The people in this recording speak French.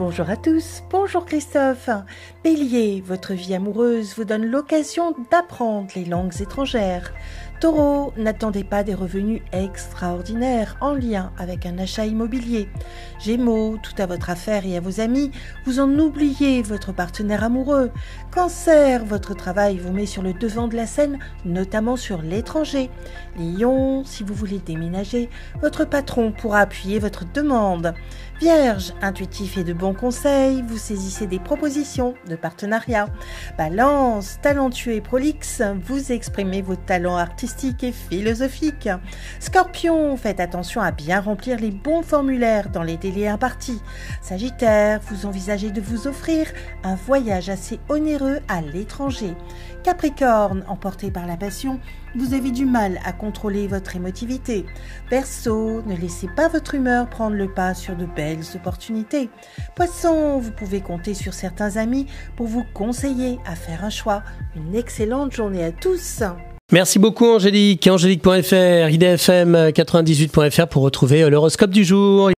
Bonjour à tous, bonjour Christophe. Bélier, votre vie amoureuse vous donne l'occasion d'apprendre les langues étrangères. Taureau, n'attendez pas des revenus extraordinaires en lien avec un achat immobilier. Gémeaux, tout à votre affaire et à vos amis, vous en oubliez votre partenaire amoureux. Cancer, votre travail vous met sur le devant de la scène, notamment sur l'étranger. Lion, si vous voulez déménager, votre patron pourra appuyer votre demande. Vierge, intuitif et de bons conseils, vous saisissez des propositions de partenariat. Balance, talentueux et prolixe, vous exprimez vos talents artistiques et philosophiques. Scorpion, faites attention à bien remplir les bons formulaires dans les délais impartis. Sagittaire, vous envisagez de vous offrir un voyage assez onéreux à l'étranger. Capricorne, emporté par la passion, vous avez du mal à contrôler votre émotivité. Verseau, ne laissez pas votre humeur prendre le pas sur de belles opportunités. Vous pouvez compter sur certains amis pour vous conseiller à faire un choix. Une excellente journée à tous. Merci beaucoup Angélique. Angélique.fr, idfm98.fr pour retrouver l'horoscope du jour.